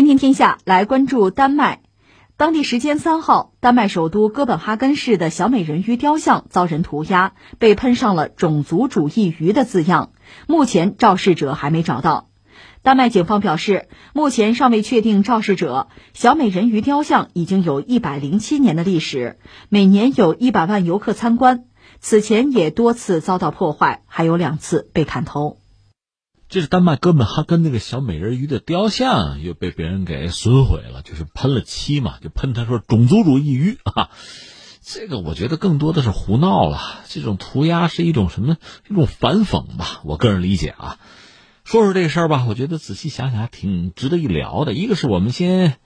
天天天下来关注丹麦。当地时间三号，丹麦首都哥本哈根市的小美人鱼雕像遭人涂鸦，被喷上了“种族主义鱼”的字样。目前肇事者还没找到。丹麦警方表示，目前尚未确定肇事者。小美人鱼雕像已经有一百零七年的历史，每年有一百万游客参观。此前也多次遭到破坏，还有两次被砍头。这是丹麦哥本哈根那个小美人鱼的雕像又被别人给损毁了，就是喷了漆嘛，就喷他说种族主义鱼 啊。这个我觉得更多的是胡闹了。这种涂鸦是一种什么？一种反讽吧。我个人理解啊。说说这事儿吧，我觉得仔细想想还挺值得一聊的。一个是我们先，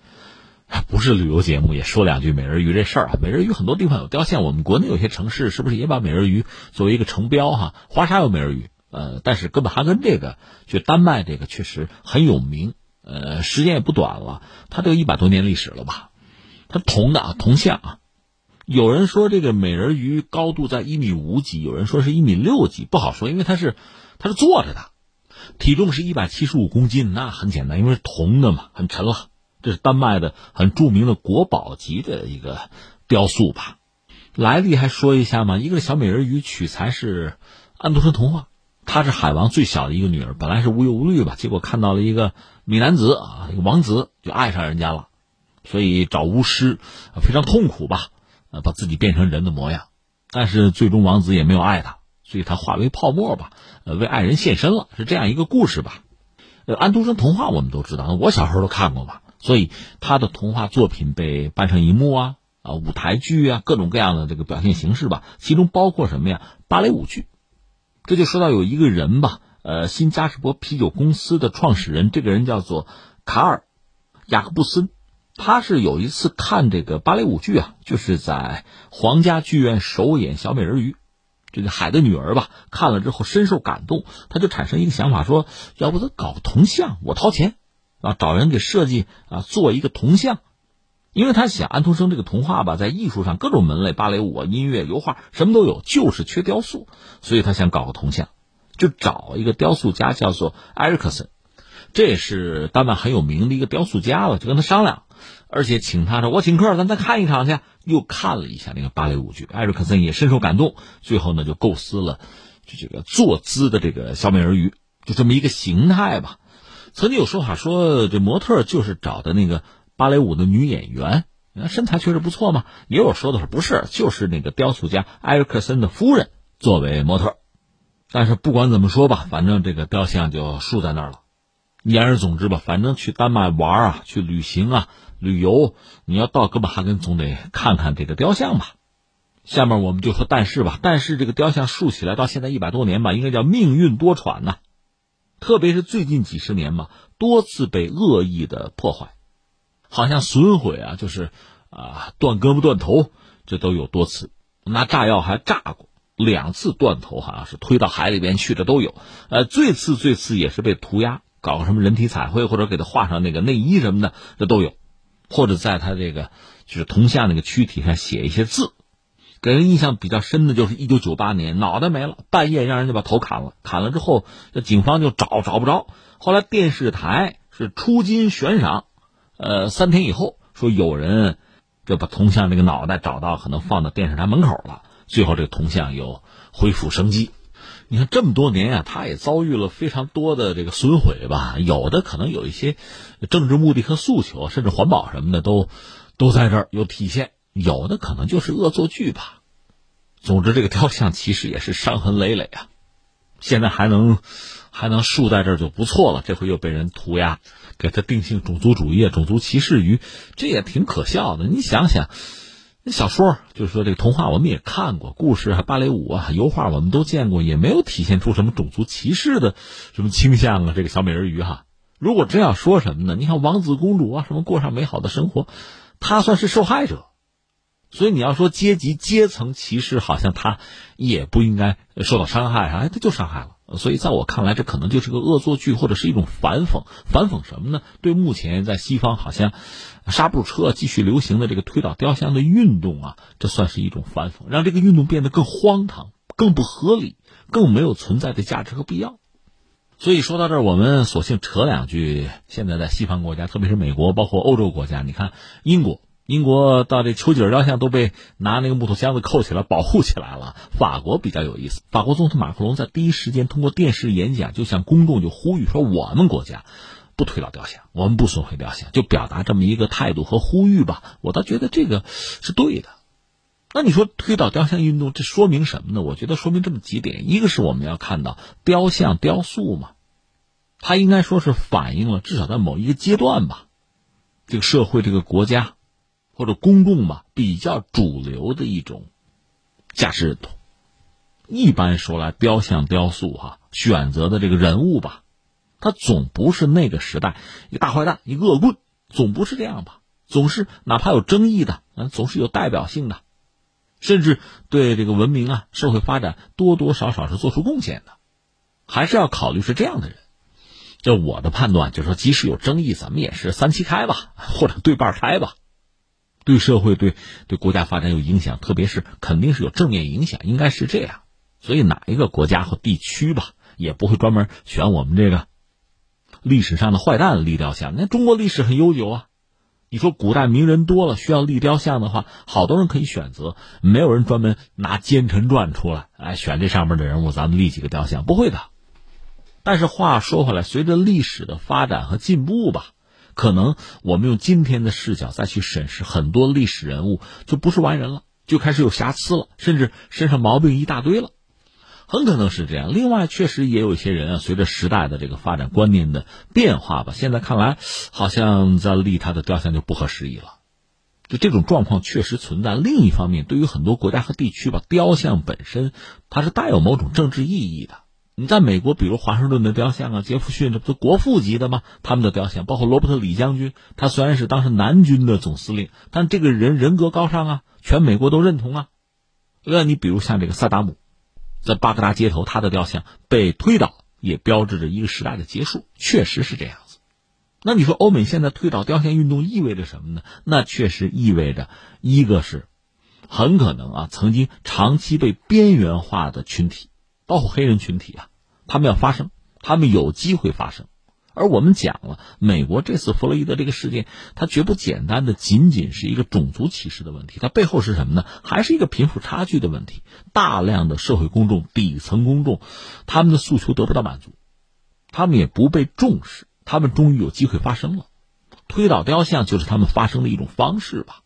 不是旅游节目，也说两句美人鱼这事儿啊。美人鱼很多地方有雕像，我们国内有些城市是不是也把美人鱼作为一个城标哈？华沙有美人鱼。呃，但是哥本哈根这个，就丹麦这个确实很有名，呃，时间也不短了，它都有一百多年历史了吧？它铜的啊，铜像啊，有人说这个美人鱼高度在一米五几，有人说是一米六几，不好说，因为它是它是坐着的，体重是一百七十五公斤，那很简单，因为铜的嘛，很沉了。这是丹麦的很著名的国宝级的一个雕塑吧？来历还说一下嘛？一个小美人鱼取材是安徒生童话。她是海王最小的一个女儿，本来是无忧无虑吧，结果看到了一个美男子啊，一个王子就爱上人家了，所以找巫师，非常痛苦吧，呃，把自己变成人的模样，但是最终王子也没有爱她，所以她化为泡沫吧，呃，为爱人献身了，是这样一个故事吧。呃，安徒生童话我们都知道，我小时候都看过吧，所以他的童话作品被搬成荧幕啊，啊，舞台剧啊，各种各样的这个表现形式吧，其中包括什么呀？芭蕾舞剧。这就说到有一个人吧，呃，新加士伯啤酒公司的创始人，这个人叫做卡尔雅各布森，他是有一次看这个芭蕾舞剧啊，就是在皇家剧院首演《小美人鱼》，这个海的女儿吧，看了之后深受感动，他就产生一个想法，说要不咱搞个铜像，我掏钱啊，找人给设计啊，做一个铜像。因为他想安徒生这个童话吧，在艺术上各种门类，芭蕾舞啊、音乐、油画什么都有，就是缺雕塑，所以他想搞个铜像，就找一个雕塑家叫做埃里克森，这也是丹麦很有名的一个雕塑家了，就跟他商量，而且请他说我请客，咱再看一场去。又看了一下那个芭蕾舞剧，埃里克森也深受感动，最后呢就构思了这个坐姿的这个小美人鱼，就这么一个形态吧。曾经有说法说这模特就是找的那个。芭蕾舞的女演员，那身材确实不错嘛。也有说的是不是，就是那个雕塑家埃里克森的夫人作为模特。但是不管怎么说吧，反正这个雕像就竖在那儿了。言而总之吧，反正去丹麦玩啊，去旅行啊，旅游，你要到哥本哈根总得看看这个雕像吧。下面我们就说但是吧，但是这个雕像竖起来到现在一百多年吧，应该叫命运多舛呐。特别是最近几十年吧，多次被恶意的破坏。好像损毁啊，就是啊，断胳膊断头，这都有多次，拿炸药还炸过两次，断头好像是推到海里边去的都有。呃，最次最次也是被涂鸦，搞个什么人体彩绘，或者给他画上那个内衣什么的，这都有。或者在他这个就是铜像那个躯体上写一些字，给人印象比较深的就是一九九八年脑袋没了，半夜让人家把头砍了，砍了之后，这警方就找找不着，后来电视台是出金悬赏。呃，三天以后说有人就把铜像这个脑袋找到，可能放到电视台门口了。最后这个铜像又恢复生机。你看这么多年呀，他也遭遇了非常多的这个损毁吧。有的可能有一些政治目的和诉求，甚至环保什么的都都在这儿有体现。有的可能就是恶作剧吧。总之，这个雕像其实也是伤痕累累啊。现在还能还能竖在这儿就不错了。这回又被人涂鸦。给他定性种族主义、种族歧视于，这也挺可笑的。你想想，那小说就是说这个童话我们也看过，故事啊、芭蕾舞啊、油画我们都见过，也没有体现出什么种族歧视的什么倾向啊。这个小美人鱼哈，如果真要说什么呢？你看王子公主啊，什么过上美好的生活，他算是受害者。所以你要说阶级阶层歧视，好像他也不应该受到伤害啊，哎，他就伤害了。所以，在我看来，这可能就是个恶作剧，或者是一种反讽。反讽什么呢？对目前在西方好像刹不住车继续流行的这个推倒雕像的运动啊，这算是一种反讽，让这个运动变得更荒唐、更不合理、更没有存在的价值和必要。所以说到这儿，我们索性扯两句。现在在西方国家，特别是美国，包括欧洲国家，你看英国，英国到这丘吉尔雕像都被拿那个木头箱子扣起来保护起来了。法国比较有意思，法国总统马克龙在第一时间通过电视演讲，就向公众就呼吁说，我们国家不推倒雕像，我们不损毁雕像，就表达这么一个态度和呼吁吧。我倒觉得这个是对的。那你说推倒雕像运动，这说明什么呢？我觉得说明这么几点：一个是我们要看到雕像、雕塑嘛，它应该说是反映了至少在某一个阶段吧，这个社会、这个国家或者公众吧比较主流的一种价值认同。一般说来，雕像、雕塑哈选择的这个人物吧，他总不是那个时代一个大坏蛋、一个恶棍，总不是这样吧？总是哪怕有争议的，嗯，总是有代表性的。甚至对这个文明啊、社会发展多多少少是做出贡献的，还是要考虑是这样的人。这我的判断就是说，即使有争议，咱们也是三七开吧，或者对半开吧。对社会、对对国家发展有影响，特别是肯定是有正面影响，应该是这样。所以哪一个国家和地区吧，也不会专门选我们这个历史上的坏蛋立雕像。那中国历史很悠久啊。你说古代名人多了，需要立雕像的话，好多人可以选择，没有人专门拿《奸臣传》出来，哎，选这上面的人物，咱们立几个雕像，不会的。但是话说回来，随着历史的发展和进步吧，可能我们用今天的视角再去审视很多历史人物，就不是完人了，就开始有瑕疵了，甚至身上毛病一大堆了。很可能是这样。另外，确实也有一些人啊，随着时代的这个发展、观念的变化吧，现在看来，好像在立他的雕像就不合时宜了。就这种状况确实存在。另一方面，对于很多国家和地区吧，雕像本身它是带有某种政治意义的。你在美国，比如华盛顿的雕像啊，杰弗逊这不都国父级的吗？他们的雕像，包括罗伯特李将军，他虽然是当时南军的总司令，但这个人人格高尚啊，全美国都认同啊。那你比如像这个萨达姆。在巴格达街头，他的雕像被推倒，也标志着一个时代的结束。确实是这样子。那你说，欧美现在推倒雕像运动意味着什么呢？那确实意味着，一个是很可能啊，曾经长期被边缘化的群体，包括黑人群体啊，他们要发声，他们有机会发声。而我们讲了，美国这次弗洛伊德这个事件，它绝不简单的仅仅是一个种族歧视的问题，它背后是什么呢？还是一个贫富差距的问题。大量的社会公众、底层公众，他们的诉求得不到满足，他们也不被重视，他们终于有机会发声了。推倒雕像就是他们发声的一种方式吧。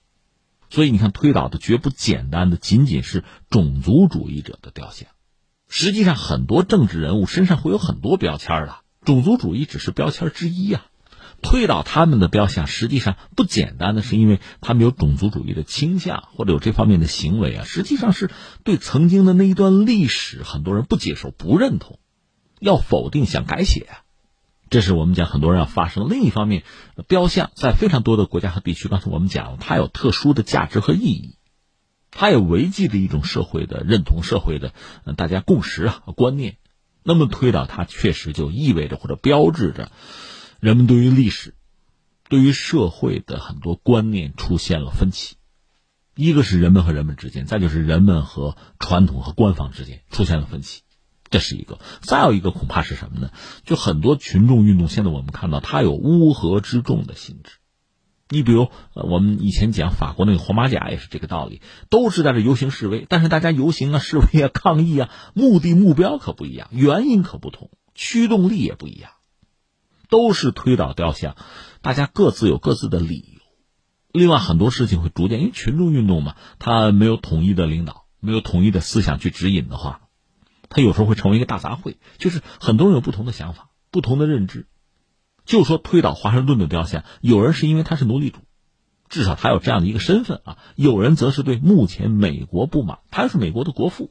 所以你看，推倒的绝不简单的仅仅是种族主义者的雕像，实际上很多政治人物身上会有很多标签的。种族主义只是标签之一啊，推倒他们的雕像，实际上不简单的是因为他们有种族主义的倾向或者有这方面的行为啊，实际上是对曾经的那一段历史，很多人不接受、不认同，要否定、想改写，这是我们讲很多人要发生。另一方面，雕像在非常多的国家和地区，刚才我们讲，它有特殊的价值和意义，它有维系的一种社会的认同、社会的大家共识啊观念。那么推倒它，确实就意味着或者标志着，人们对于历史、对于社会的很多观念出现了分歧。一个是人们和人们之间，再就是人们和传统和官方之间出现了分歧，这是一个。再有一个恐怕是什么呢？就很多群众运动，现在我们看到它有乌合之众的性质。你比如，呃，我们以前讲法国那个黄马甲也是这个道理，都是在这游行示威，但是大家游行啊、示威啊、抗议啊，目的目标可不一样，原因可不同，驱动力也不一样，都是推倒雕像，大家各自有各自的理由。另外，很多事情会逐渐，因为群众运动嘛，它没有统一的领导，没有统一的思想去指引的话，它有时候会成为一个大杂烩，就是很多人有不同的想法、不同的认知。就说推倒华盛顿的雕像，有人是因为他是奴隶主，至少他有这样的一个身份啊；有人则是对目前美国不满，他又是美国的国父，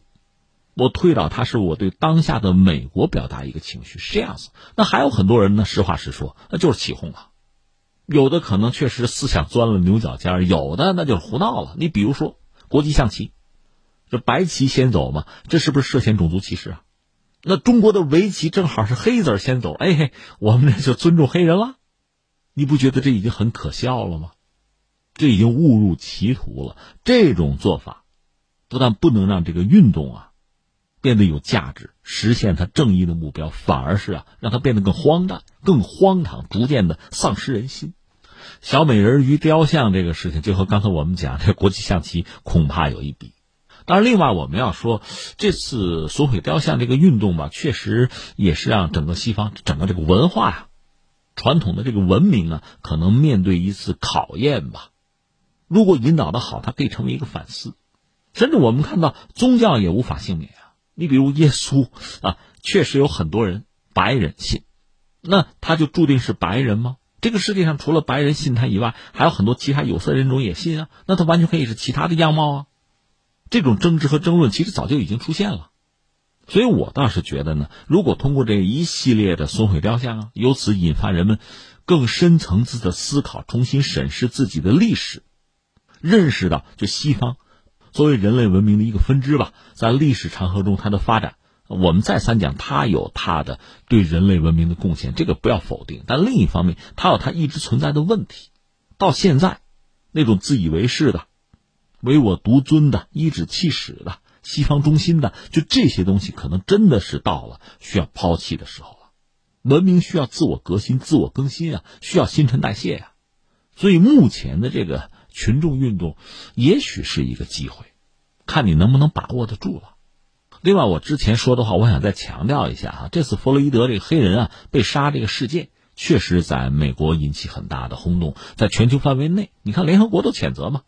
我推倒他是我对当下的美国表达一个情绪，是这样子。那还有很多人呢，实话实说，那就是起哄啊。有的可能确实思想钻了牛角尖有的那就是胡闹了。你比如说国际象棋，这白棋先走嘛，这是不是涉嫌种族歧视啊？那中国的围棋正好是黑子先走，哎，我们这就尊重黑人了，你不觉得这已经很可笑了吗？这已经误入歧途了。这种做法，不但不能让这个运动啊变得有价值，实现他正义的目标，反而是啊，让它变得更荒诞、更荒唐，逐渐的丧失人心。小美人鱼雕像这个事情，就和刚才我们讲这国际象棋恐怕有一比。当然，另外我们要说，这次损毁雕像这个运动吧，确实也是让整个西方整个这个文化呀、传统的这个文明啊，可能面对一次考验吧。如果引导的好，它可以成为一个反思。甚至我们看到宗教也无法幸免啊。你比如耶稣啊，确实有很多人白人信，那他就注定是白人吗？这个世界上除了白人信他以外，还有很多其他有色人种也信啊。那他完全可以是其他的样貌啊。这种争执和争论其实早就已经出现了，所以我倒是觉得呢，如果通过这一系列的损毁雕像啊，由此引发人们更深层次的思考，重新审视自己的历史，认识到就西方作为人类文明的一个分支吧，在历史长河中它的发展，我们再三讲它有它的对人类文明的贡献，这个不要否定。但另一方面，它有它一直存在的问题，到现在那种自以为是的。唯我独尊的、颐指气使的、西方中心的，就这些东西，可能真的是到了需要抛弃的时候了。文明需要自我革新、自我更新啊，需要新陈代谢呀。所以目前的这个群众运动，也许是一个机会，看你能不能把握得住了。另外，我之前说的话，我想再强调一下哈，这次弗洛伊德这个黑人啊被杀这个事件，确实在美国引起很大的轰动，在全球范围内，你看联合国都谴责嘛。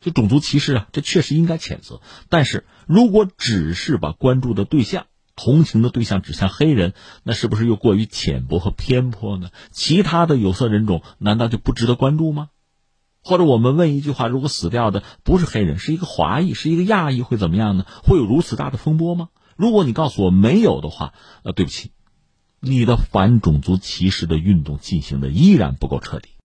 就种族歧视啊，这确实应该谴责。但是如果只是把关注的对象、同情的对象指向黑人，那是不是又过于浅薄和偏颇呢？其他的有色人种难道就不值得关注吗？或者我们问一句话：如果死掉的不是黑人，是一个华裔，是一个亚裔，会怎么样呢？会有如此大的风波吗？如果你告诉我没有的话，呃，对不起，你的反种族歧视的运动进行的依然不够彻底。